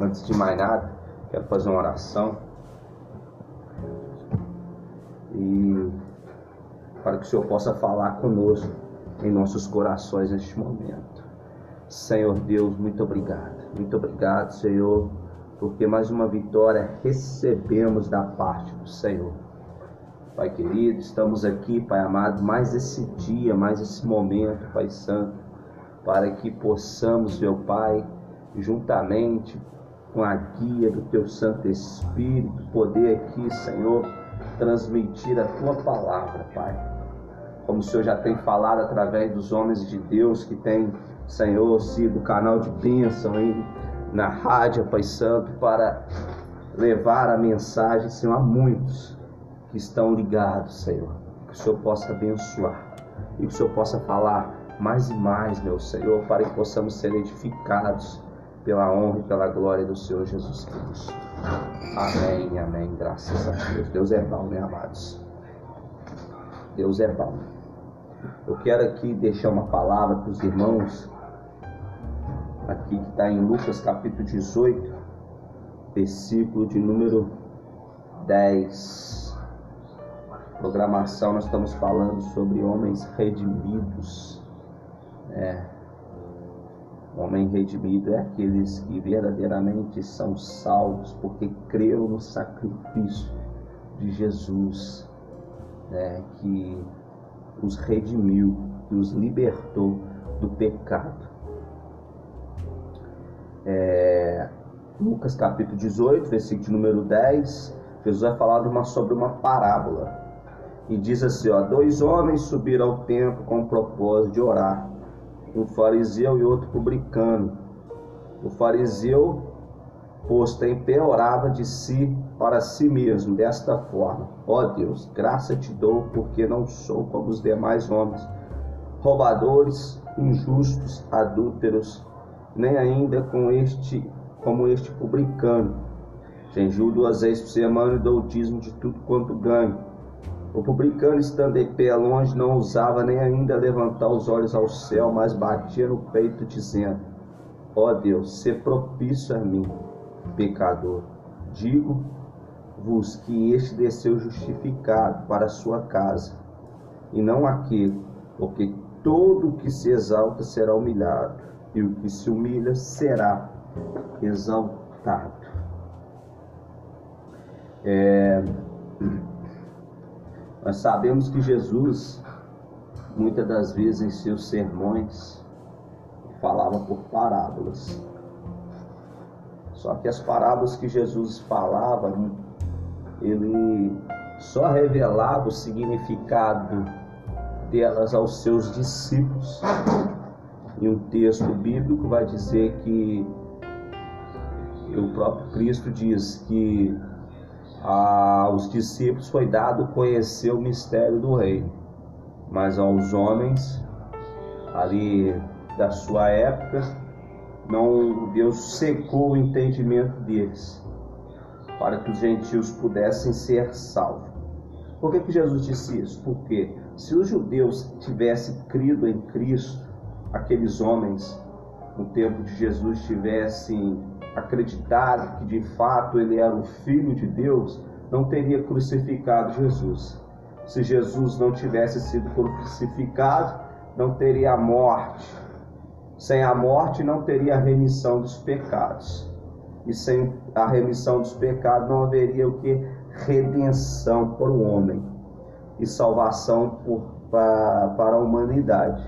Antes de mais nada, quero fazer uma oração. E para que o Senhor possa falar conosco em nossos corações neste momento. Senhor Deus, muito obrigado. Muito obrigado, Senhor, porque mais uma vitória recebemos da parte do Senhor. Pai querido, estamos aqui, Pai amado, mais esse dia, mais esse momento, Pai Santo, para que possamos, meu Pai, juntamente com a guia do Teu Santo Espírito, poder aqui, Senhor, transmitir a Tua palavra, Pai. Como o Senhor já tem falado através dos homens de Deus que tem, Senhor, sido canal de bênção aí na rádio, Pai Santo, para levar a mensagem, Senhor, a muitos que estão ligados, Senhor. Que o Senhor possa abençoar e que o Senhor possa falar mais e mais, meu Senhor, para que possamos ser edificados pela honra e pela glória do Senhor Jesus Cristo. Amém, amém. Graças a Deus. Deus é bom, meus amados. Deus é bom. Eu quero aqui deixar uma palavra para os irmãos, aqui que está em Lucas capítulo 18, versículo de número 10. Programação, nós estamos falando sobre homens redimidos. É, Homem redimido é aqueles que verdadeiramente são salvos porque creram no sacrifício de Jesus, né, que os redimiu, que os libertou do pecado. É, Lucas capítulo 18, versículo número 10, Jesus vai falar uma, sobre uma parábola. E diz assim: ó, dois homens subiram ao templo com o propósito de orar um fariseu e outro publicano. O fariseu, posto em pé, orava de si para si mesmo, desta forma: Ó oh Deus, graça te dou, porque não sou como os demais homens, roubadores, injustos, adúlteros, nem ainda com este, como este publicano. Jejuo duas vezes por semana e dou o dízimo de tudo quanto ganho. O publicano, estando em pé longe, não ousava nem ainda levantar os olhos ao céu, mas batia no peito, dizendo: Ó oh Deus, se propício a mim, pecador. Digo-vos que este desceu justificado para a sua casa, e não aquele, porque todo o que se exalta será humilhado, e o que se humilha será exaltado. É nós sabemos que Jesus, muitas das vezes em seus sermões, falava por parábolas. Só que as parábolas que Jesus falava, ele só revelava o significado delas aos seus discípulos. E um texto bíblico vai dizer que o próprio Cristo diz que aos discípulos foi dado conhecer o mistério do reino, mas aos homens ali da sua época, não Deus secou o entendimento deles, para que os gentios pudessem ser salvos. Por que, que Jesus disse isso? Porque se os judeus tivessem crido em Cristo, aqueles homens no tempo de Jesus tivessem acreditado que de fato ele era o Filho de Deus, não teria crucificado Jesus. Se Jesus não tivesse sido crucificado, não teria a morte. Sem a morte, não teria a remissão dos pecados. E sem a remissão dos pecados, não haveria o que? Redenção para o homem e salvação por, para, para a humanidade.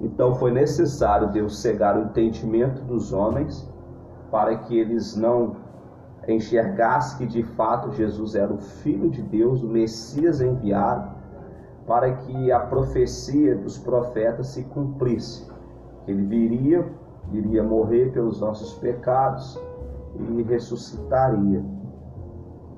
Então foi necessário Deus cegar o entendimento dos homens para que eles não enxergassem que de fato Jesus era o Filho de Deus, o Messias enviado, para que a profecia dos profetas se cumprisse. Ele viria, iria morrer pelos nossos pecados e ressuscitaria.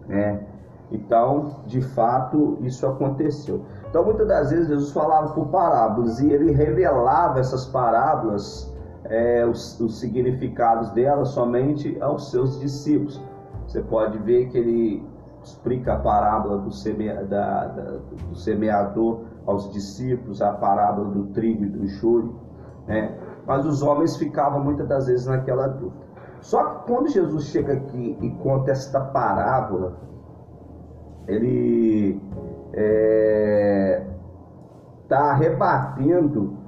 Né? Então, de fato, isso aconteceu. Então, muitas das vezes, Jesus falava por parábolas e ele revelava essas parábolas é, os, os significados dela somente aos seus discípulos. Você pode ver que ele explica a parábola do, semea, da, da, do semeador aos discípulos, a parábola do trigo e do júri, né? mas os homens ficavam muitas das vezes naquela dúvida. Só que quando Jesus chega aqui e conta esta parábola, ele está é, tá rebatendo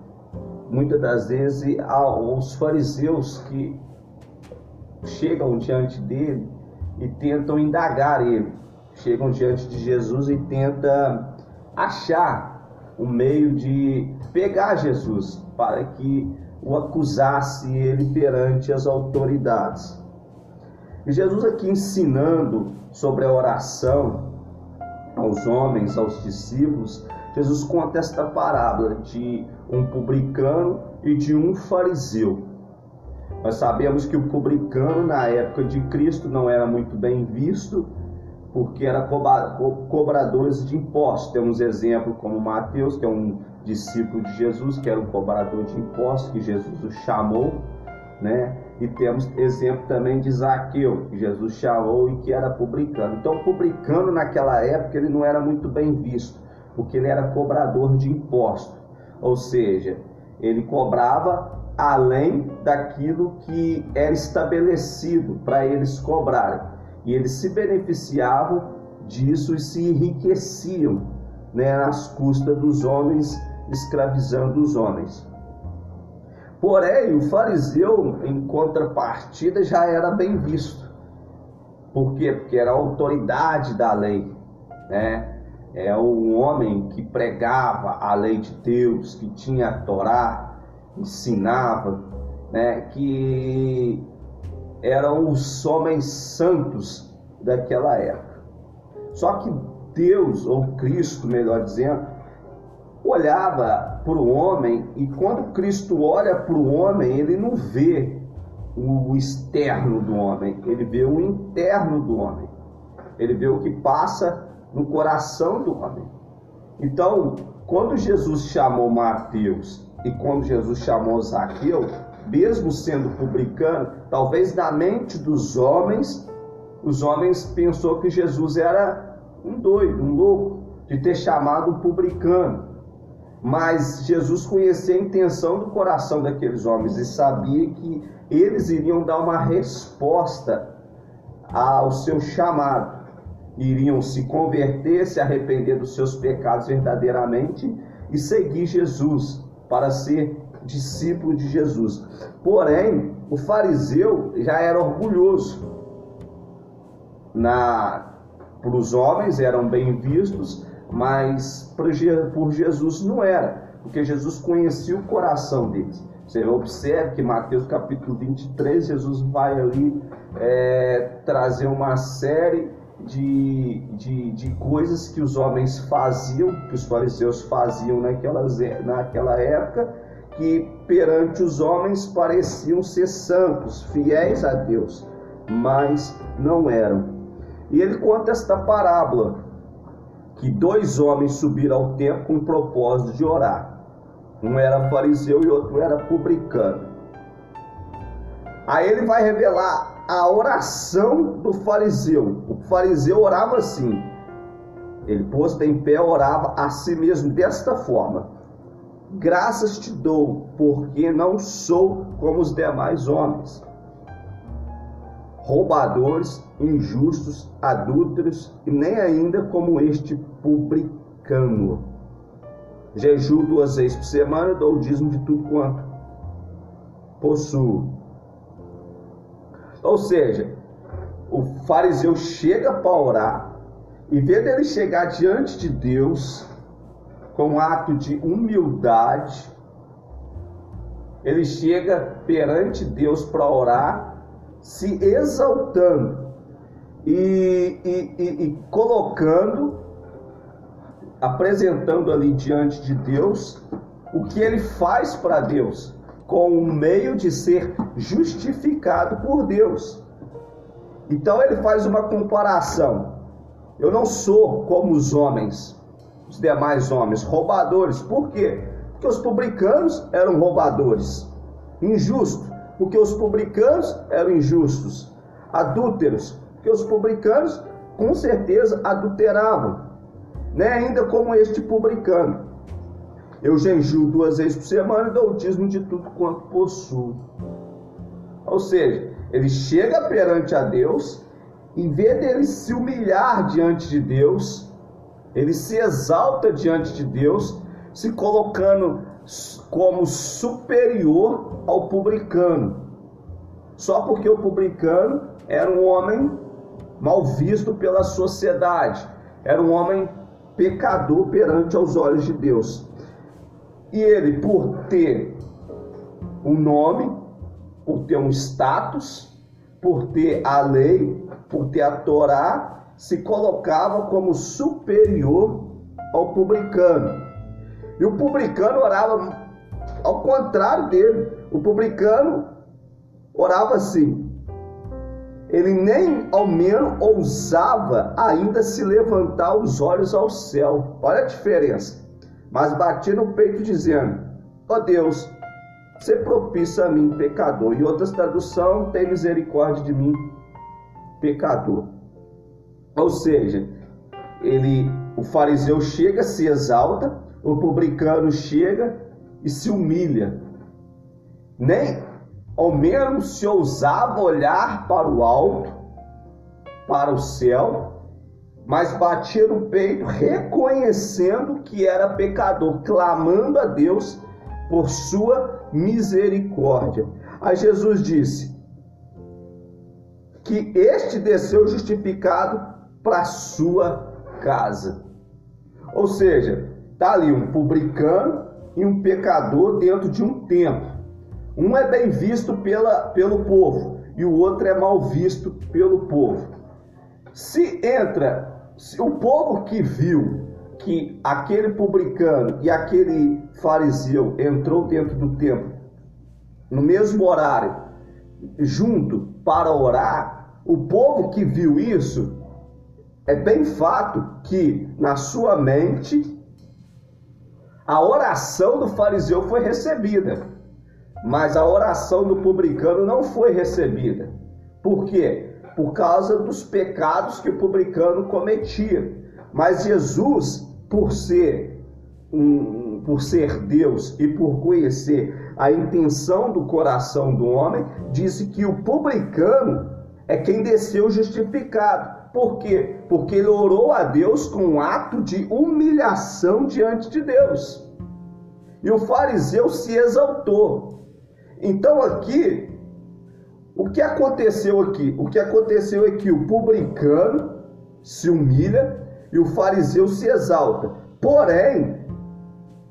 muitas das vezes aos fariseus que chegam diante dele e tentam indagar ele, chegam diante de Jesus e tentam achar um meio de pegar Jesus para que o acusasse ele perante as autoridades. E Jesus aqui ensinando sobre a oração aos homens, aos discípulos, Jesus conta esta parábola de um publicano e de um fariseu. Nós sabemos que o publicano na época de Cristo não era muito bem visto, porque era cobradores de impostos. Temos exemplo como Mateus, que é um discípulo de Jesus, que era um cobrador de impostos, que Jesus o chamou, né? E temos exemplo também de Zaqueu, que Jesus chamou e que era publicano. Então, o publicano naquela época ele não era muito bem visto, porque ele era cobrador de impostos. Ou seja, ele cobrava além daquilo que era estabelecido para eles cobrarem. E eles se beneficiavam disso e se enriqueciam né, nas custas dos homens escravizando os homens. Porém, o fariseu, em contrapartida, já era bem visto. Por quê? Porque era a autoridade da lei, né? É um homem que pregava a lei de Deus, que tinha a Torá, ensinava, né? Que eram os homens santos daquela época. Só que Deus, ou Cristo, melhor dizendo, olhava para o homem e quando Cristo olha para o homem, ele não vê o externo do homem, ele vê o interno do homem. Ele vê o que passa no coração do homem. Então, quando Jesus chamou Mateus e quando Jesus chamou Zaqueu, mesmo sendo publicano, talvez na mente dos homens, os homens pensou que Jesus era um doido, um louco, de ter chamado um publicano. Mas Jesus conhecia a intenção do coração daqueles homens e sabia que eles iriam dar uma resposta ao seu chamado. Iriam se converter, se arrepender dos seus pecados verdadeiramente e seguir Jesus para ser discípulo de Jesus. Porém, o fariseu já era orgulhoso. Na para os homens eram bem vistos, mas por Jesus não era, porque Jesus conhecia o coração deles. Você observe que Mateus capítulo 23, Jesus vai ali é, trazer uma série de, de, de coisas que os homens faziam, que os fariseus faziam naquelas, naquela época, que perante os homens pareciam ser santos, fiéis a Deus, mas não eram. E ele conta esta parábola que dois homens subiram ao templo com o propósito de orar. Um era fariseu e outro era publicano. Aí ele vai revelar a oração do fariseu. O fariseu orava assim. Ele posto em pé orava a si mesmo desta forma: Graças te dou, porque não sou como os demais homens roubadores, injustos, adúlteros e nem ainda como este publicano. Jejuo duas vezes por semana dou o dízimo de tudo quanto possuo. Ou seja, o fariseu chega para orar e vê dele chegar diante de Deus com um ato de humildade, ele chega perante Deus para orar se exaltando e, e, e, e colocando, apresentando ali diante de Deus o que ele faz para Deus, com o meio de ser justificado por Deus. Então ele faz uma comparação. Eu não sou como os homens, os demais homens, roubadores. Por quê? Porque os publicanos eram roubadores, injustos porque os publicanos eram injustos, adúlteros, porque os publicanos com certeza adulteravam, né? ainda como este publicano. Eu jejuo duas vezes por semana e dou o dízimo de tudo quanto possuo. Ou seja, Ele chega perante a Deus, em vez dele se humilhar diante de Deus, ele se exalta diante de Deus, se colocando como superior ao publicano. Só porque o publicano era um homem mal visto pela sociedade, era um homem pecador perante aos olhos de Deus. E ele, por ter um nome, por ter um status, por ter a lei, por ter a Torá, se colocava como superior ao publicano. E o publicano orava ao contrário dele. O publicano orava assim. Ele nem ao menos ousava ainda se levantar os olhos ao céu. Olha a diferença. Mas batia no peito dizendo: Ó oh Deus, se propício a mim, pecador. E outras traduções, tem misericórdia de mim, pecador. Ou seja, ele, o fariseu chega, se exalta, o publicano chega e se humilha. Nem ao menos se ousava olhar para o alto, para o céu, mas batia no peito, reconhecendo que era pecador, clamando a Deus por sua misericórdia. Aí Jesus disse que este desceu justificado para sua casa. Ou seja, está ali um publicano e um pecador dentro de um templo. Um é bem visto pela, pelo povo e o outro é mal visto pelo povo. Se entra, o povo que viu que aquele publicano e aquele fariseu entrou dentro do templo no mesmo horário, junto para orar, o povo que viu isso é bem fato que na sua mente a oração do fariseu foi recebida, mas a oração do publicano não foi recebida. Por quê? Por causa dos pecados que o publicano cometia. Mas Jesus, por ser um, por ser Deus e por conhecer a intenção do coração do homem, disse que o publicano é quem desceu justificado. Por quê? Porque ele orou a Deus com um ato de humilhação diante de Deus. E o fariseu se exaltou. Então aqui, o que aconteceu aqui? O que aconteceu é que o publicano se humilha e o fariseu se exalta. Porém,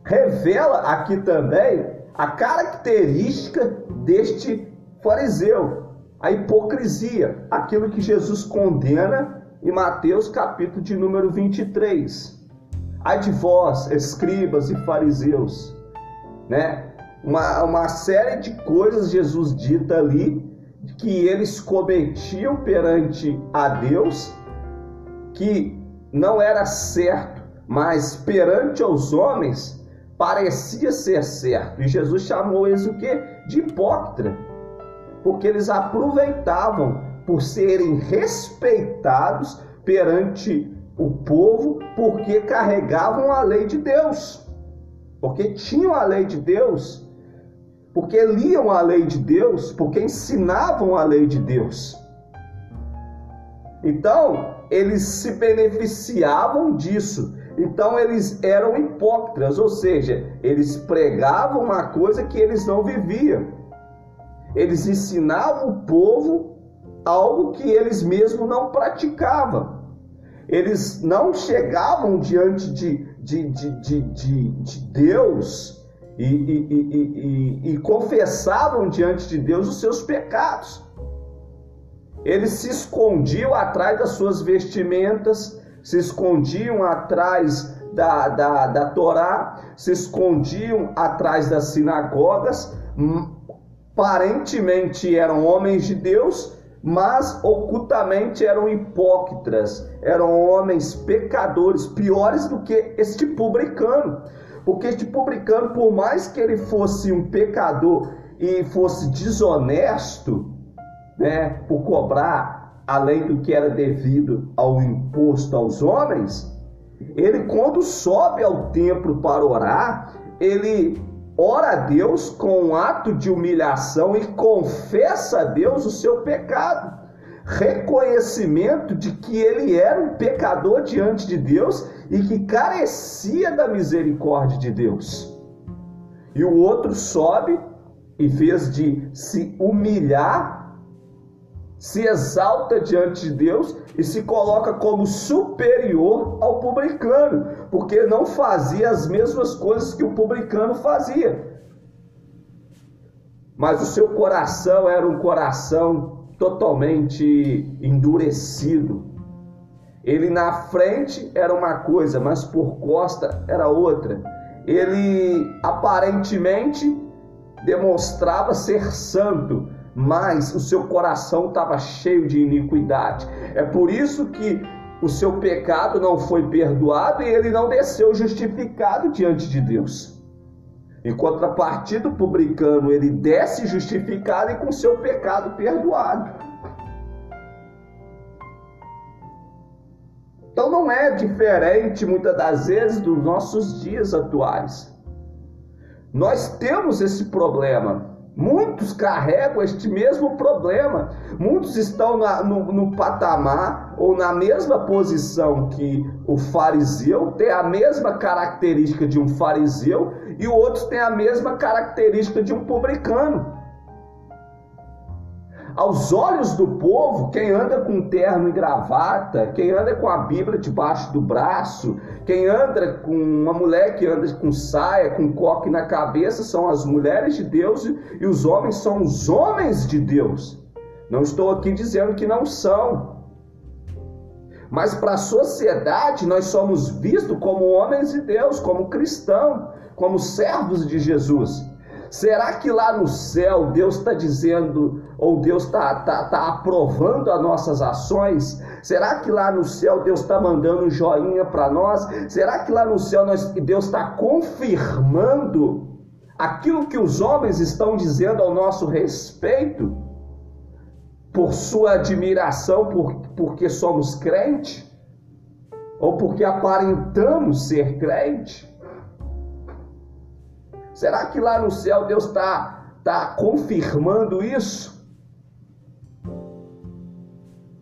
revela aqui também a característica deste fariseu a hipocrisia, aquilo que Jesus condena em Mateus capítulo de número 23. Ai de vós, escribas e fariseus, né? Uma, uma série de coisas Jesus dita ali que eles cometiam perante a Deus que não era certo, mas perante aos homens parecia ser certo. E Jesus chamou eles o que? De hipócrita porque eles aproveitavam por serem respeitados perante o povo, porque carregavam a lei de Deus, porque tinham a lei de Deus, porque liam a lei de Deus, porque ensinavam a lei de Deus. Então, eles se beneficiavam disso. Então, eles eram hipócritas, ou seja, eles pregavam uma coisa que eles não viviam. Eles ensinavam o povo algo que eles mesmos não praticavam. Eles não chegavam diante de, de, de, de, de, de Deus e, e, e, e, confessavam diante de Deus os seus pecados. Eles se escondiam atrás das suas vestimentas, se escondiam atrás da, da, da Torá, se escondiam atrás das sinagogas, aparentemente eram homens de Deus, mas ocultamente eram hipócritas, eram homens pecadores, piores do que este publicano. Porque este publicano, por mais que ele fosse um pecador e fosse desonesto, né, por cobrar além do que era devido ao imposto aos homens, ele quando sobe ao templo para orar, ele ora a Deus com um ato de humilhação e confessa a Deus o seu pecado. Reconhecimento de que ele era um pecador diante de Deus e que carecia da misericórdia de Deus. E o outro sobe, em vez de se humilhar, se exalta diante de Deus e se coloca como superior ao publicano, porque não fazia as mesmas coisas que o publicano fazia. Mas o seu coração era um coração totalmente endurecido. Ele na frente era uma coisa, mas por costa era outra. Ele aparentemente demonstrava ser santo, mas o seu coração estava cheio de iniquidade. É por isso que o seu pecado não foi perdoado e ele não desceu justificado diante de Deus. Em contrapartida, o publicano ele desce justificado e com seu pecado perdoado. Então não é diferente muitas das vezes dos nossos dias atuais. Nós temos esse problema. Muitos carregam este mesmo problema. Muitos estão na, no, no, patamar ou na mesma posição que o fariseu, tem a mesma característica de um fariseu, e outros têm a mesma característica de um publicano. Aos olhos do povo, quem anda com terno e gravata, quem anda com a Bíblia debaixo do braço, quem anda com uma mulher que anda com saia, com coque na cabeça, são as mulheres de Deus e os homens são os homens de Deus. Não estou aqui dizendo que não são. Mas para a sociedade, nós somos vistos como homens de Deus, como cristãos, como servos de Jesus. Será que lá no céu Deus está dizendo, ou Deus está tá, tá aprovando as nossas ações? Será que lá no céu Deus está mandando um joinha para nós? Será que lá no céu nós, Deus está confirmando aquilo que os homens estão dizendo ao nosso respeito? Por sua admiração, por, porque somos crente? Ou porque aparentamos ser crente? Será que lá no céu Deus está tá confirmando isso?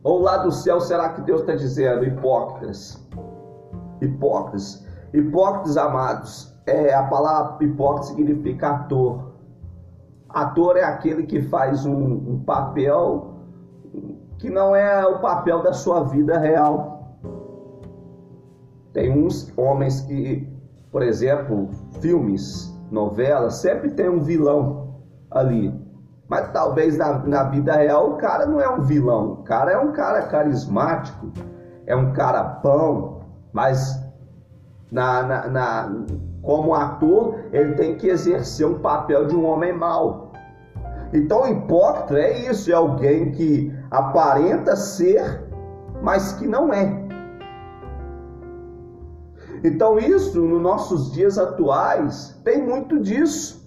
Ou lá do céu, será que Deus está dizendo, hipócritas? Hipócritas. Hipócritas, amados, é, a palavra hipócrita significa ator. Ator é aquele que faz um, um papel que não é o papel da sua vida real. Tem uns homens que, por exemplo, filmes novela, sempre tem um vilão ali. Mas talvez na, na vida real o cara não é um vilão, o cara é um cara carismático, é um cara bom, mas na, na, na, como ator ele tem que exercer um papel de um homem mau. Então hipócrita é isso, é alguém que aparenta ser, mas que não é. Então, isso nos nossos dias atuais tem muito disso.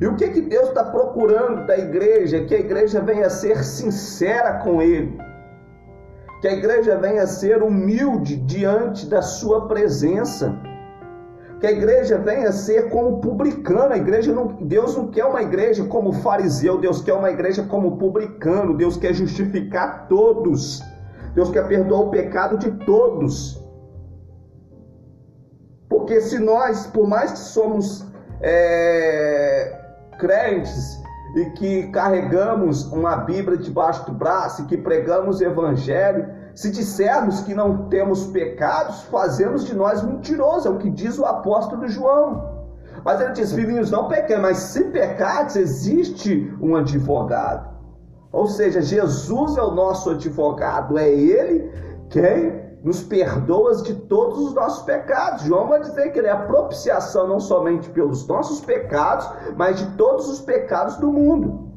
E o que, que Deus está procurando da igreja? Que a igreja venha ser sincera com Ele, que a igreja venha ser humilde diante da Sua presença, que a igreja venha ser como publicano. A igreja não, Deus não quer uma igreja como fariseu, Deus quer uma igreja como publicano. Deus quer justificar todos. Deus quer perdoar o pecado de todos. Porque se nós, por mais que somos é, crentes e que carregamos uma Bíblia debaixo do braço e que pregamos o Evangelho, se dissermos que não temos pecados, fazemos de nós mentirosos, é o que diz o apóstolo João. Mas ele diz: Filhinhos, não pequem, mas se pecados, existe um advogado. Ou seja, Jesus é o nosso advogado, é Ele quem nos perdoas de todos os nossos pecados. João vai dizer que ele é a propiciação não somente pelos nossos pecados, mas de todos os pecados do mundo.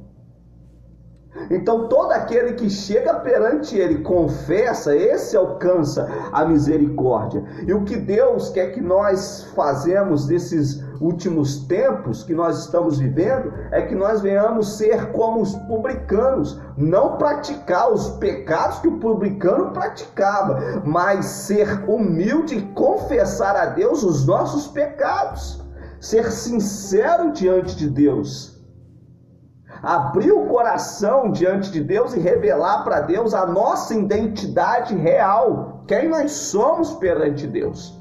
Então, todo aquele que chega perante Ele, confessa, esse alcança a misericórdia. E o que Deus quer que nós fazemos nesses últimos tempos que nós estamos vivendo é que nós venhamos ser como os publicanos, não praticar os pecados que o publicano praticava, mas ser humilde e confessar a Deus os nossos pecados ser sincero diante de Deus. Abrir o coração diante de Deus e revelar para Deus a nossa identidade real, quem nós somos perante Deus.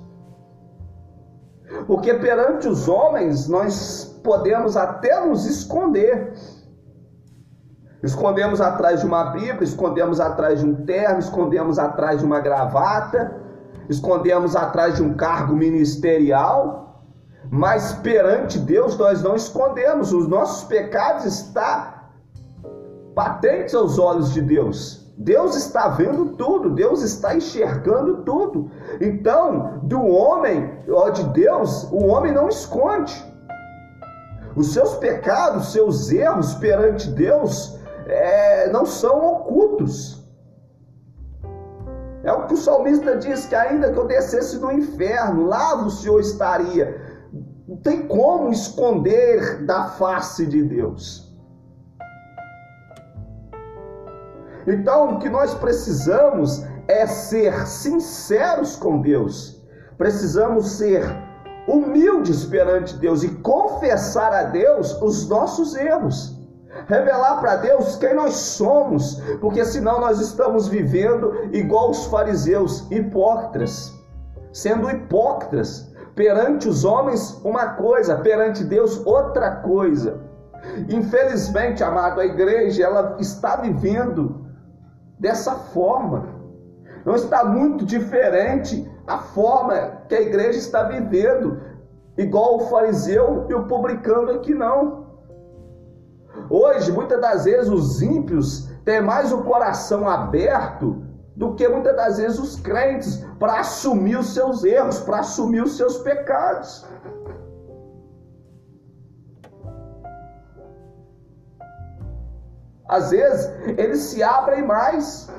Porque perante os homens nós podemos até nos esconder. Escondemos atrás de uma Bíblia, escondemos atrás de um terno, escondemos atrás de uma gravata, escondemos atrás de um cargo ministerial, mas perante Deus nós não escondemos, os nossos pecados estão patentes aos olhos de Deus. Deus está vendo tudo, Deus está enxergando tudo. Então, do homem, ó de Deus, o homem não esconde. Os seus pecados, seus erros perante Deus é, não são ocultos. É o que o salmista diz: que ainda que eu descesse no inferno, lá o Senhor estaria. Não tem como esconder da face de Deus. Então, o que nós precisamos é ser sinceros com Deus. Precisamos ser humildes perante Deus e confessar a Deus os nossos erros. Revelar para Deus quem nós somos, porque senão nós estamos vivendo igual os fariseus, hipócritas, sendo hipócritas perante os homens uma coisa, perante Deus outra coisa. Infelizmente, amado, a igreja ela está vivendo dessa forma. Não está muito diferente a forma que a igreja está vivendo, igual o fariseu e o publicano aqui não. Hoje, muitas das vezes, os ímpios têm mais o coração aberto do que muitas das vezes os crentes para assumir os seus erros, para assumir os seus pecados. Às vezes eles se abrem mais.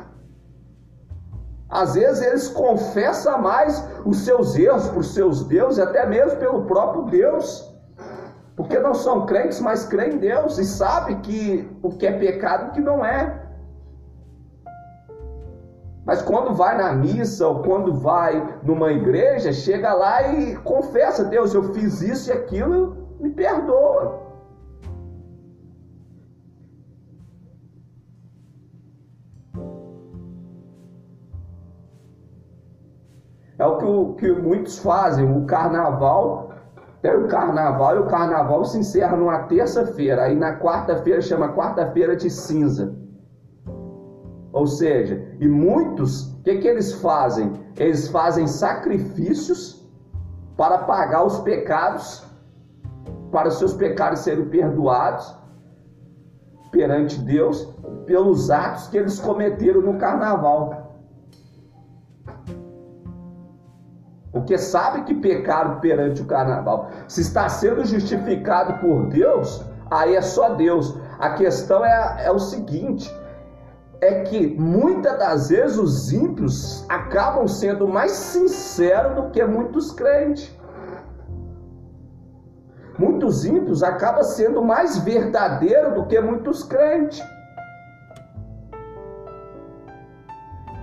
Às vezes eles confessam mais os seus erros por seus deuses, até mesmo pelo próprio Deus. Porque não são crentes, mas creem em Deus e sabem que o que é pecado e o que não é. Mas quando vai na missa ou quando vai numa igreja, chega lá e confessa: Deus, eu fiz isso e aquilo, me perdoa. É o que, o que muitos fazem. O carnaval, tem o carnaval e o carnaval se encerra numa terça-feira. Aí na quarta-feira chama quarta-feira de cinza. Ou seja, e muitos, o que, que eles fazem? Eles fazem sacrifícios para pagar os pecados, para os seus pecados serem perdoados perante Deus pelos atos que eles cometeram no carnaval. Porque sabe que pecaram perante o carnaval. Se está sendo justificado por Deus, aí é só Deus. A questão é, é o seguinte: é que muitas das vezes os ímpios acabam sendo mais sinceros do que muitos crentes. Muitos ímpios acabam sendo mais verdadeiros do que muitos crentes.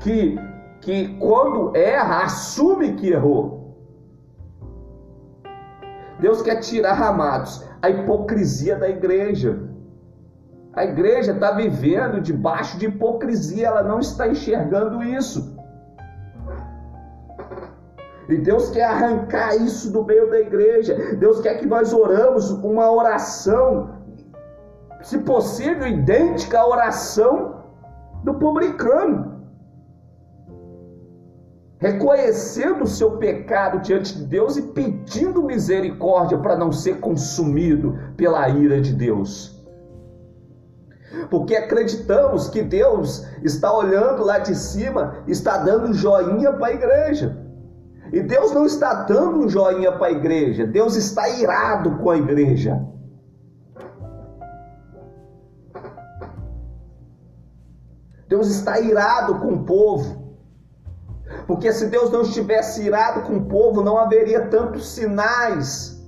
Que que quando erra, assume que errou. Deus quer tirar, amados, a hipocrisia da igreja. A igreja está vivendo debaixo de hipocrisia, ela não está enxergando isso. E Deus quer arrancar isso do meio da igreja. Deus quer que nós oramos uma oração, se possível, idêntica à oração do publicano reconhecendo o seu pecado diante de Deus e pedindo misericórdia para não ser consumido pela ira de Deus. Porque acreditamos que Deus está olhando lá de cima, está dando joinha para a igreja. E Deus não está dando um joinha para a igreja, Deus está irado com a igreja. Deus está irado com o povo. Porque se Deus não estivesse irado com o povo, não haveria tantos sinais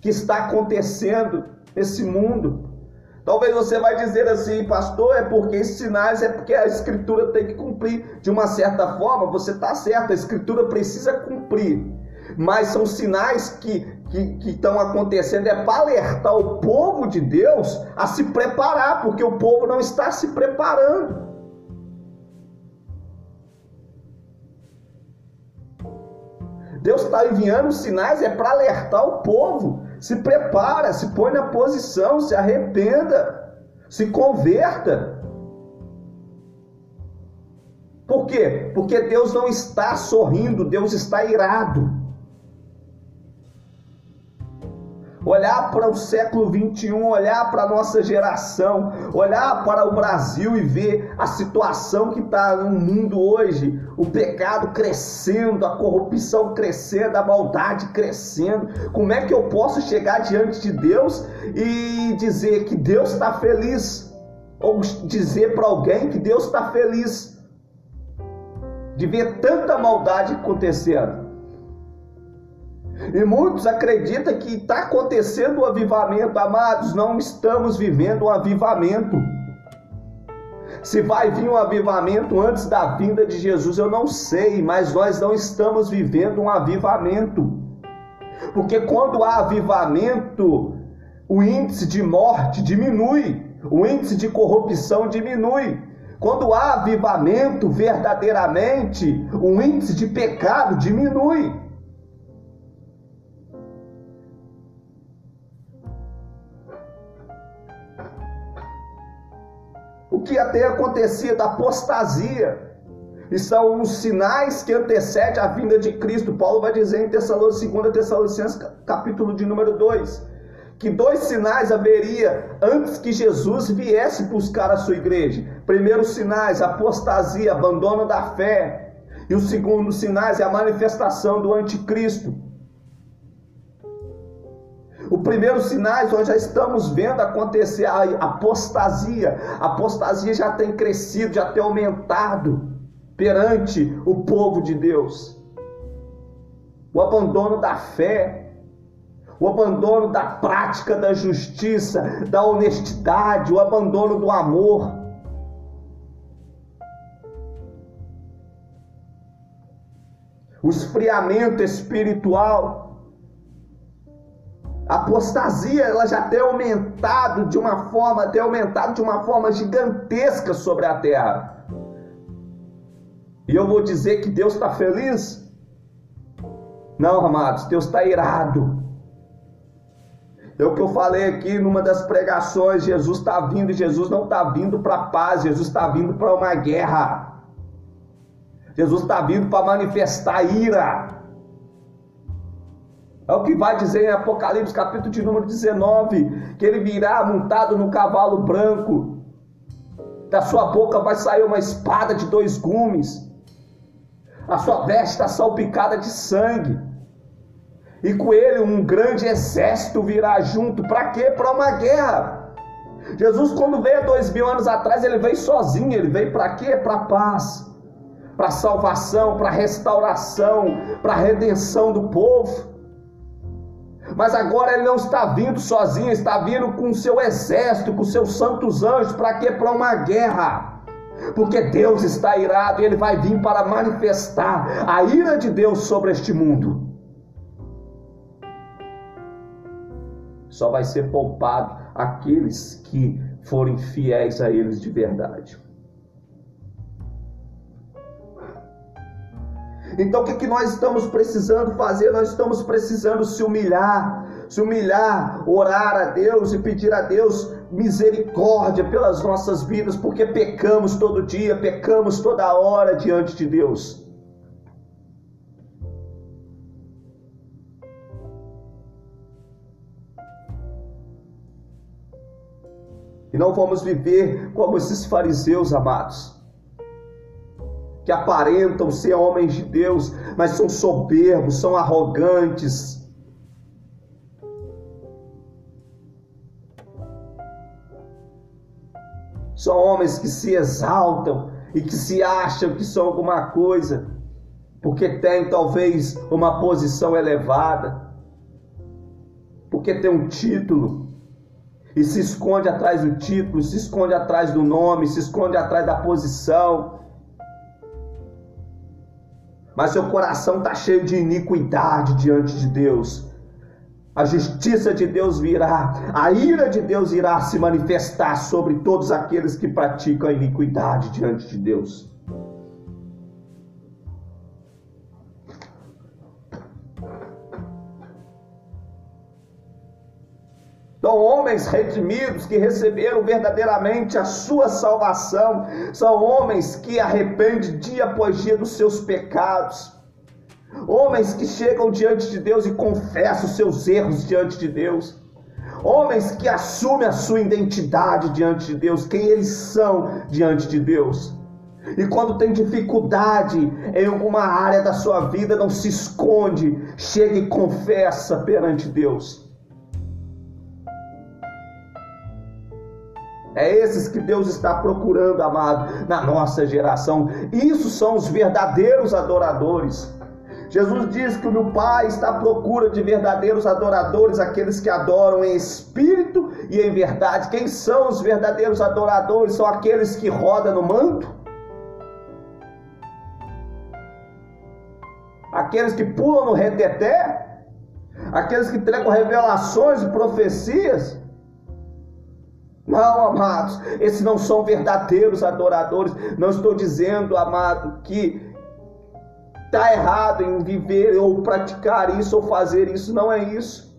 que está acontecendo nesse mundo. Talvez você vai dizer assim, pastor, é porque esses sinais é porque a escritura tem que cumprir de uma certa forma. Você está certo, a escritura precisa cumprir. mas são sinais que que estão acontecendo é para alertar o povo de Deus a se preparar, porque o povo não está se preparando. Deus está enviando sinais é para alertar o povo. Se prepara, se põe na posição, se arrependa, se converta. Por quê? Porque Deus não está sorrindo, Deus está irado. olhar para o século 21, olhar para a nossa geração, olhar para o Brasil e ver a situação que está no mundo hoje, o pecado crescendo, a corrupção crescendo, a maldade crescendo. Como é que eu posso chegar diante de Deus e dizer que Deus está feliz? Ou dizer para alguém que Deus está feliz de ver tanta maldade acontecendo? E muitos acreditam que está acontecendo o um avivamento, amados, não estamos vivendo um avivamento. Se vai vir um avivamento antes da vinda de Jesus, eu não sei, mas nós não estamos vivendo um avivamento. Porque quando há avivamento, o índice de morte diminui, o índice de corrupção diminui. Quando há avivamento verdadeiramente, o índice de pecado diminui. Que ia ter acontecido, apostasia. E são os sinais que antecedem a vinda de Cristo. Paulo vai dizer em Tessalonicenses, 2 Tessalonicenses, capítulo de número 2, que dois sinais haveria antes que Jesus viesse buscar a sua igreja. Primeiros sinais, apostasia, abandono da fé. E o segundo sinais é a manifestação do anticristo. O primeiro sinais nós já estamos vendo acontecer a apostasia. A apostasia já tem crescido, já tem aumentado perante o povo de Deus. O abandono da fé, o abandono da prática da justiça, da honestidade, o abandono do amor. O esfriamento espiritual. A apostasia ela já tem aumentado de uma forma, tem aumentado de uma forma gigantesca sobre a terra. E eu vou dizer que Deus está feliz? Não, amados, Deus está irado. É o que eu falei aqui numa das pregações: Jesus está vindo Jesus não está vindo para paz, Jesus está vindo para uma guerra. Jesus está vindo para manifestar ira. É o que vai dizer em Apocalipse, capítulo de número 19, que ele virá montado no cavalo branco. Da sua boca vai sair uma espada de dois gumes. A sua veste está salpicada de sangue. E com ele um grande exército virá junto. Para quê? Para uma guerra. Jesus, quando veio dois mil anos atrás, ele veio sozinho. Ele veio para quê? Para paz, para salvação, para restauração, para redenção do povo. Mas agora ele não está vindo sozinho, está vindo com o seu exército, com seus santos anjos, para quê? Para uma guerra. Porque Deus está irado e ele vai vir para manifestar a ira de Deus sobre este mundo. Só vai ser poupado aqueles que forem fiéis a eles de verdade. Então o que, que nós estamos precisando fazer? Nós estamos precisando se humilhar, se humilhar, orar a Deus e pedir a Deus misericórdia pelas nossas vidas, porque pecamos todo dia, pecamos toda hora diante de Deus. E não vamos viver como esses fariseus amados que aparentam ser homens de Deus, mas são soberbos, são arrogantes. São homens que se exaltam e que se acham que são alguma coisa, porque tem talvez uma posição elevada, porque tem um título, e se esconde atrás do título, se esconde atrás do nome, se esconde atrás da posição mas seu coração está cheio de iniquidade diante de Deus. A justiça de Deus virá, a ira de Deus irá se manifestar sobre todos aqueles que praticam a iniquidade diante de Deus. São homens redimidos que receberam verdadeiramente a sua salvação. São homens que arrependem dia após dia dos seus pecados. Homens que chegam diante de Deus e confessam os seus erros diante de Deus. Homens que assumem a sua identidade diante de Deus, quem eles são diante de Deus. E quando tem dificuldade em alguma área da sua vida, não se esconde, chega e confessa perante Deus. É esses que Deus está procurando, amado, na nossa geração. Isso são os verdadeiros adoradores. Jesus diz que o meu Pai está à procura de verdadeiros adoradores, aqueles que adoram em espírito e em verdade. Quem são os verdadeiros adoradores? São aqueles que rodam no manto? Aqueles que pulam no reteté? Aqueles que entregam revelações e profecias? Não, amados, esses não são verdadeiros adoradores. Não estou dizendo, amado, que está errado em viver ou praticar isso ou fazer isso. Não é isso.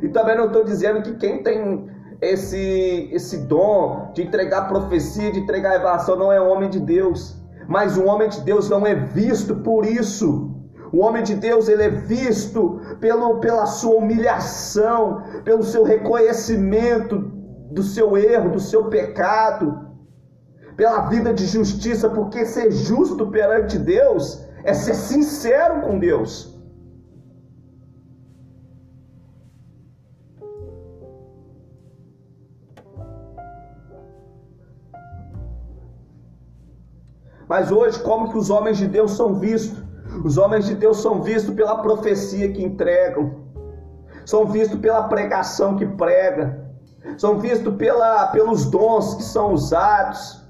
E também não estou dizendo que quem tem esse, esse dom de entregar profecia, de entregar revelação, não é homem de Deus. Mas o homem de Deus não é visto por isso. O homem de Deus ele é visto pelo, pela sua humilhação, pelo seu reconhecimento do seu erro, do seu pecado, pela vida de justiça, porque ser justo perante Deus é ser sincero com Deus. Mas hoje, como que os homens de Deus são vistos? Os homens de Deus são vistos pela profecia que entregam, são vistos pela pregação que prega, são vistos pela, pelos dons que são usados.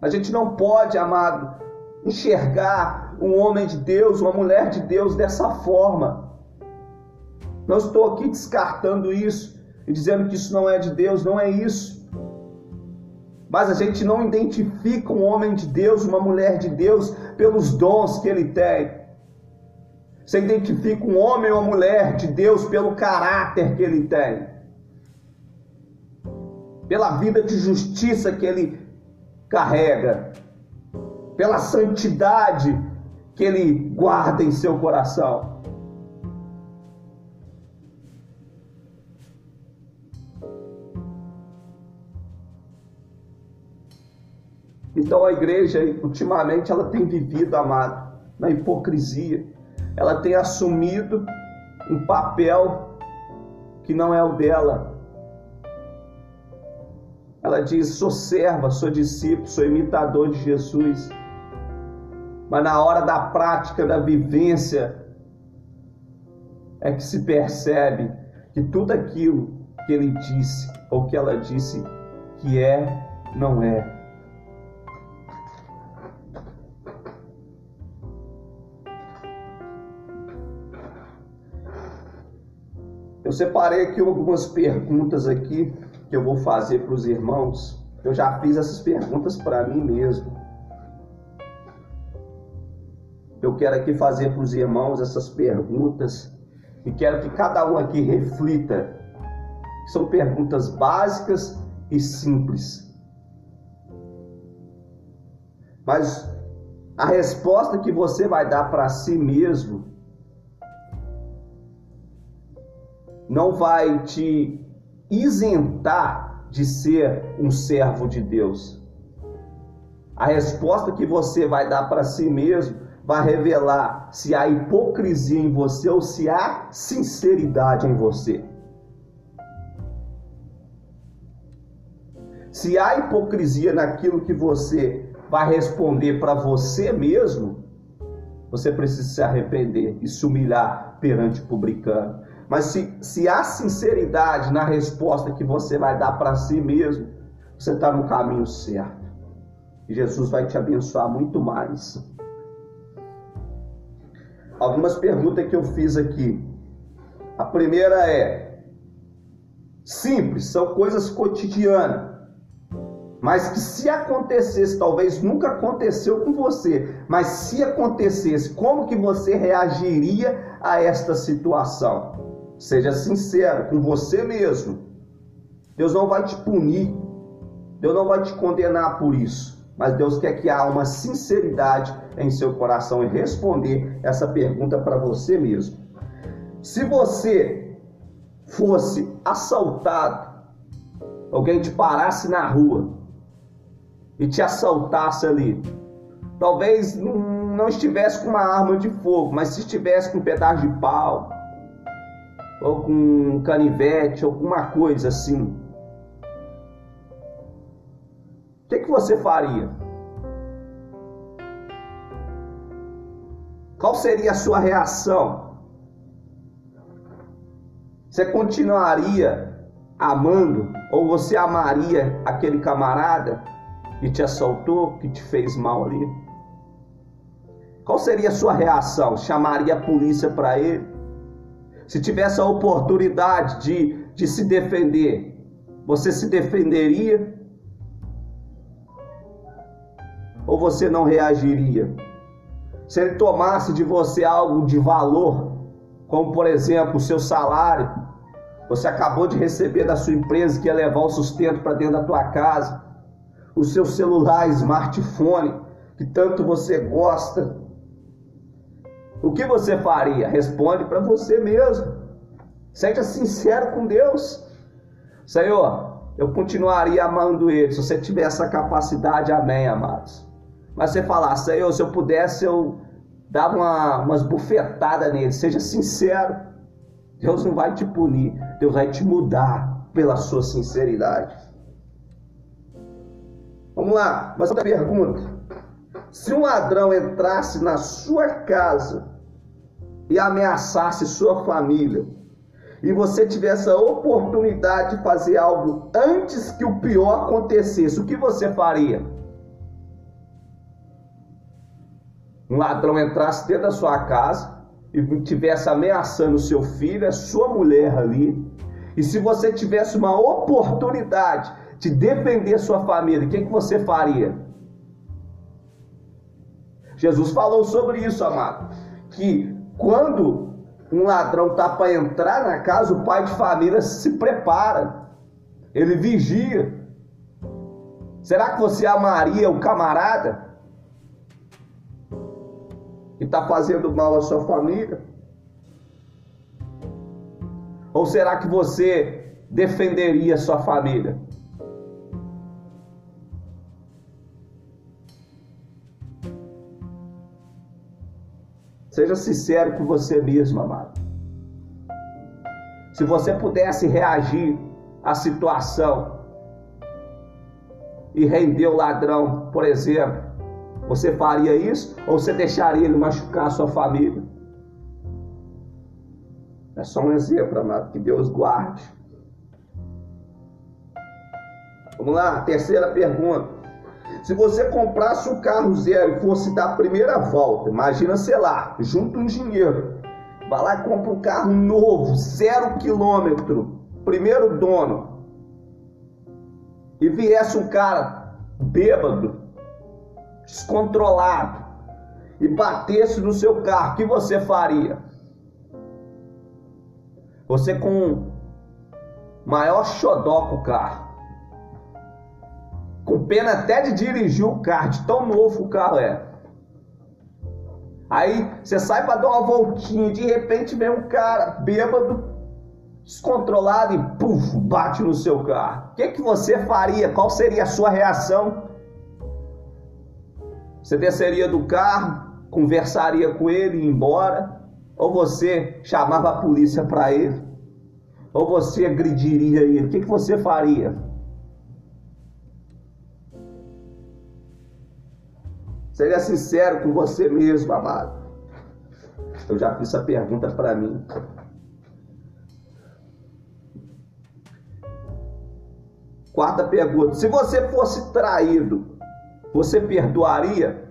A gente não pode, amado, enxergar um homem de Deus, uma mulher de Deus dessa forma. Não estou aqui descartando isso e dizendo que isso não é de Deus, não é isso. Mas a gente não identifica um homem de Deus, uma mulher de Deus, pelos dons que ele tem. Você identifica um homem ou uma mulher de Deus pelo caráter que ele tem, pela vida de justiça que ele carrega, pela santidade que ele guarda em seu coração. Então a igreja, ultimamente, ela tem vivido, amado, na hipocrisia ela tem assumido um papel que não é o dela. Ela diz: sou serva, sou discípulo, sou imitador de Jesus. Mas na hora da prática, da vivência, é que se percebe que tudo aquilo que ele disse ou que ela disse que é, não é. Eu separei aqui algumas perguntas aqui que eu vou fazer para os irmãos. Eu já fiz essas perguntas para mim mesmo. Eu quero aqui fazer para os irmãos essas perguntas e quero que cada um aqui reflita. São perguntas básicas e simples. Mas a resposta que você vai dar para si mesmo não vai te isentar de ser um servo de Deus. A resposta que você vai dar para si mesmo vai revelar se há hipocrisia em você ou se há sinceridade em você. Se há hipocrisia naquilo que você vai responder para você mesmo, você precisa se arrepender e se humilhar perante o publicano. Mas se, se há sinceridade na resposta que você vai dar para si mesmo, você está no caminho certo. E Jesus vai te abençoar muito mais. Algumas perguntas que eu fiz aqui. A primeira é simples, são coisas cotidianas. Mas que se acontecesse, talvez nunca aconteceu com você, mas se acontecesse, como que você reagiria a esta situação? Seja sincero com você mesmo. Deus não vai te punir, Deus não vai te condenar por isso, mas Deus quer que há uma sinceridade em seu coração e responder essa pergunta para você mesmo. Se você fosse assaltado, alguém te parasse na rua e te assaltasse ali, talvez não estivesse com uma arma de fogo, mas se estivesse com um pedaço de pau, ou com canivete, alguma coisa assim, o que, que você faria? Qual seria a sua reação? Você continuaria amando ou você amaria aquele camarada que te assaltou, que te fez mal ali? Qual seria a sua reação? Chamaria a polícia para ele? Se tivesse a oportunidade de, de se defender, você se defenderia? Ou você não reagiria? Se ele tomasse de você algo de valor, como por exemplo o seu salário, você acabou de receber da sua empresa que ia levar o sustento para dentro da tua casa, o seu celular, smartphone, que tanto você gosta, o que você faria? Responde para você mesmo. Seja sincero com Deus. Senhor, eu continuaria amando Ele se você tiver essa capacidade, amém, amados. Mas você falar, Senhor, se eu pudesse, eu dava uma, umas bufetadas nele. Seja sincero. Deus não vai te punir, Deus vai te mudar pela sua sinceridade. Vamos lá, mais outra pergunta. Se um ladrão entrasse na sua casa e ameaçasse sua família, e você tivesse a oportunidade de fazer algo antes que o pior acontecesse, o que você faria? um ladrão entrasse dentro da sua casa e tivesse ameaçando seu filho, a sua mulher ali, e se você tivesse uma oportunidade de defender sua família, o que, que você faria? Jesus falou sobre isso, amado, que quando um ladrão está para entrar na casa, o pai de família se prepara, ele vigia. Será que você amaria o camarada? que está fazendo mal à sua família? Ou será que você defenderia a sua família? Seja sincero com você mesmo, amado. Se você pudesse reagir à situação e render o ladrão, por exemplo, você faria isso ou você deixaria ele machucar a sua família? É só um exemplo, amado, que Deus guarde. Vamos lá, terceira pergunta. Se você comprasse um carro zero e fosse dar a primeira volta, imagina, sei lá, junta um dinheiro, vai lá e compra um carro novo, zero quilômetro, primeiro dono, e viesse um cara bêbado, descontrolado e batesse no seu carro, o que você faria? Você com maior xodó com o carro. Com pena até de dirigir o carro, de tão novo o carro é. Aí você sai para dar uma voltinha, de repente vem um cara bêbado, descontrolado e puf, bate no seu carro. O que, que você faria? Qual seria a sua reação? Você desceria do carro, conversaria com ele e embora, ou você chamava a polícia para ele, ou você agrediria ele. O que, que você faria? Seja sincero com você mesmo, amado. Eu já fiz essa pergunta para mim. Quarta pergunta: se você fosse traído, você perdoaria?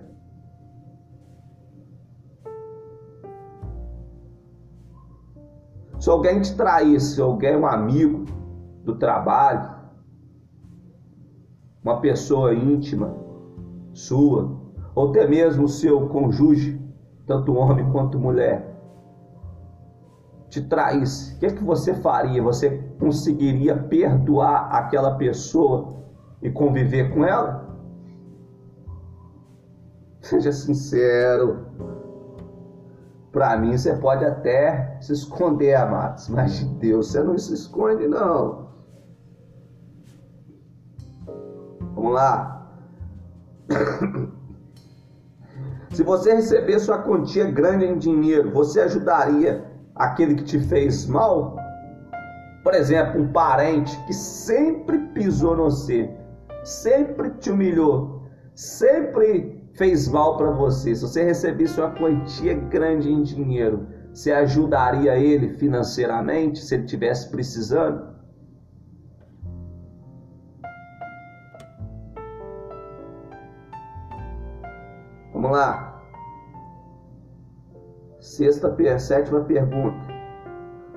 Se alguém te traísse, alguém, um amigo do trabalho, uma pessoa íntima sua, ou até mesmo o seu cônjuge, tanto homem quanto mulher, te traísse, o que, é que você faria? Você conseguiria perdoar aquela pessoa e conviver com ela? Seja sincero. Para mim, você pode até se esconder, amados, mas de Deus você não se esconde, não. Vamos lá. Se você receber sua quantia grande em dinheiro, você ajudaria aquele que te fez mal? Por exemplo, um parente que sempre pisou no você, sempre te humilhou, sempre fez mal para você. Se você recebesse uma quantia grande em dinheiro, você ajudaria ele financeiramente se ele tivesse precisando? Vamos lá. Sexta, sétima pergunta.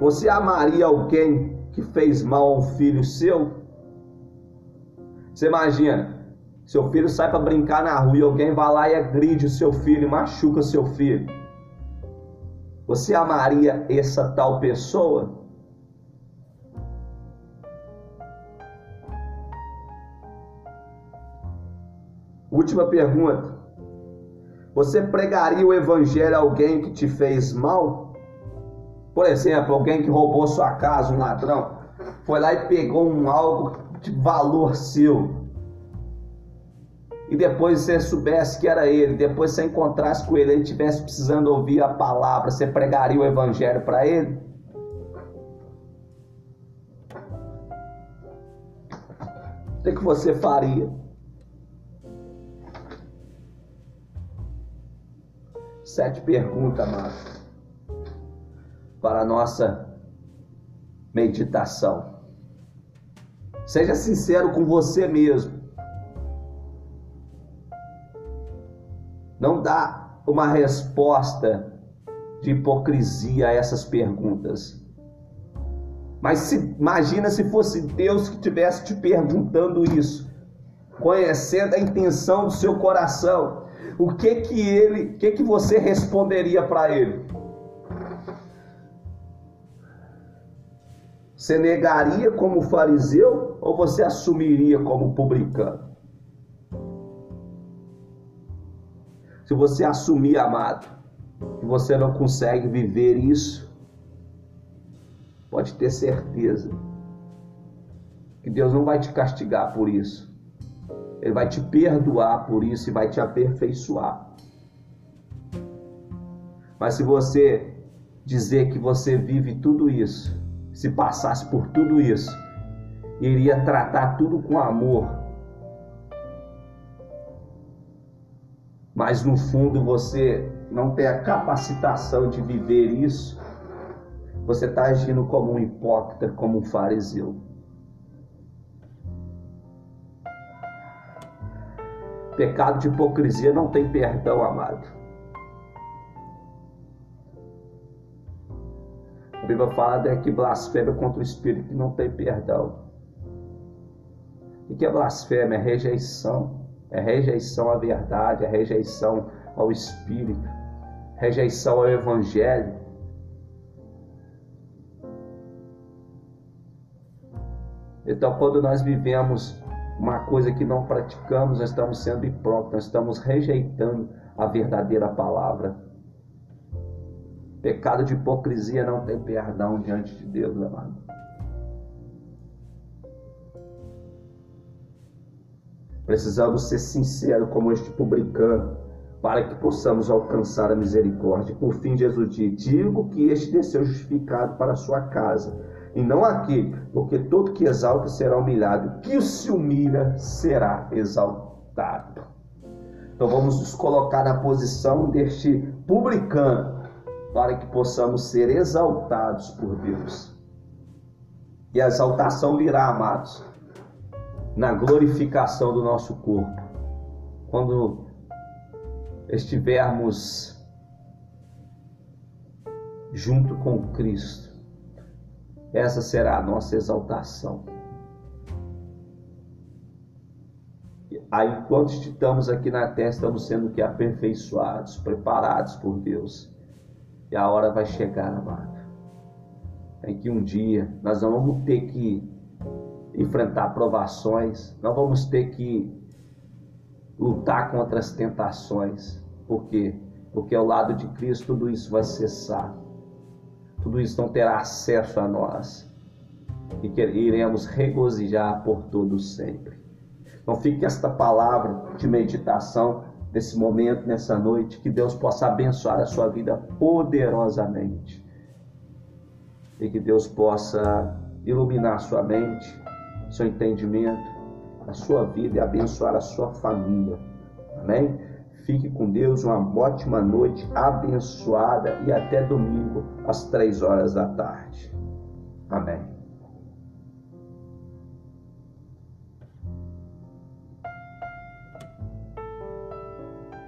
Você amaria alguém que fez mal a um filho seu? Você imagina, seu filho sai para brincar na rua e alguém vai lá e agride o seu filho, machuca seu filho. Você amaria essa tal pessoa? Última pergunta. Você pregaria o evangelho a alguém que te fez mal? Por exemplo, alguém que roubou sua casa, um ladrão, foi lá e pegou um algo de valor seu. E depois você soubesse que era ele, depois você encontrasse com ele, ele estivesse precisando ouvir a palavra, você pregaria o evangelho para ele? O que, que você faria? Sete perguntas, amado, para a nossa meditação. Seja sincero com você mesmo. Não dá uma resposta de hipocrisia a essas perguntas. Mas se, imagina se fosse Deus que estivesse te perguntando isso, conhecendo a intenção do seu coração o que que ele, o que que você responderia para ele? Você negaria como fariseu ou você assumiria como publicano? Se você assumir, amado, que você não consegue viver isso, pode ter certeza que Deus não vai te castigar por isso. Ele vai te perdoar por isso e vai te aperfeiçoar. Mas se você dizer que você vive tudo isso, se passasse por tudo isso, iria tratar tudo com amor, mas no fundo você não tem a capacitação de viver isso, você está agindo como um hipócrita, como um fariseu. Pecado de hipocrisia não tem perdão, amado. A Bíblia fala de que blasfêmia contra o Espírito não tem perdão. O que é blasfêmia? É rejeição. É rejeição à verdade, é rejeição ao Espírito, rejeição ao Evangelho. Então, quando nós vivemos uma coisa que não praticamos, nós estamos sendo hipócritas, nós estamos rejeitando a verdadeira palavra. Pecado de hipocrisia não tem perdão diante de Deus, amado. Precisamos ser sinceros como este publicano, para que possamos alcançar a misericórdia. Por fim, Jesus diz: Digo que este desceu justificado para a sua casa e não aquele, porque todo que exalta será humilhado, que se humilha será exaltado. Então vamos nos colocar na posição deste publicano, para que possamos ser exaltados por Deus. E a exaltação virá, amados, na glorificação do nosso corpo, quando estivermos junto com Cristo, essa será a nossa exaltação. Aí, enquanto estamos aqui na terra, estamos sendo que aperfeiçoados, preparados por Deus. E a hora vai chegar, amado. Em que um dia nós não vamos ter que enfrentar provações, não vamos ter que lutar contra as tentações. Por quê? Porque ao lado de Cristo tudo isso vai cessar. Tudo isso não terá acesso a nós. E que iremos regozijar por todo sempre. Então fique esta palavra de meditação nesse momento, nessa noite, que Deus possa abençoar a sua vida poderosamente. E que Deus possa iluminar a sua mente, seu entendimento, a sua vida e abençoar a sua família. Amém? Fique com Deus, uma ótima noite abençoada e até domingo às três horas da tarde. Amém.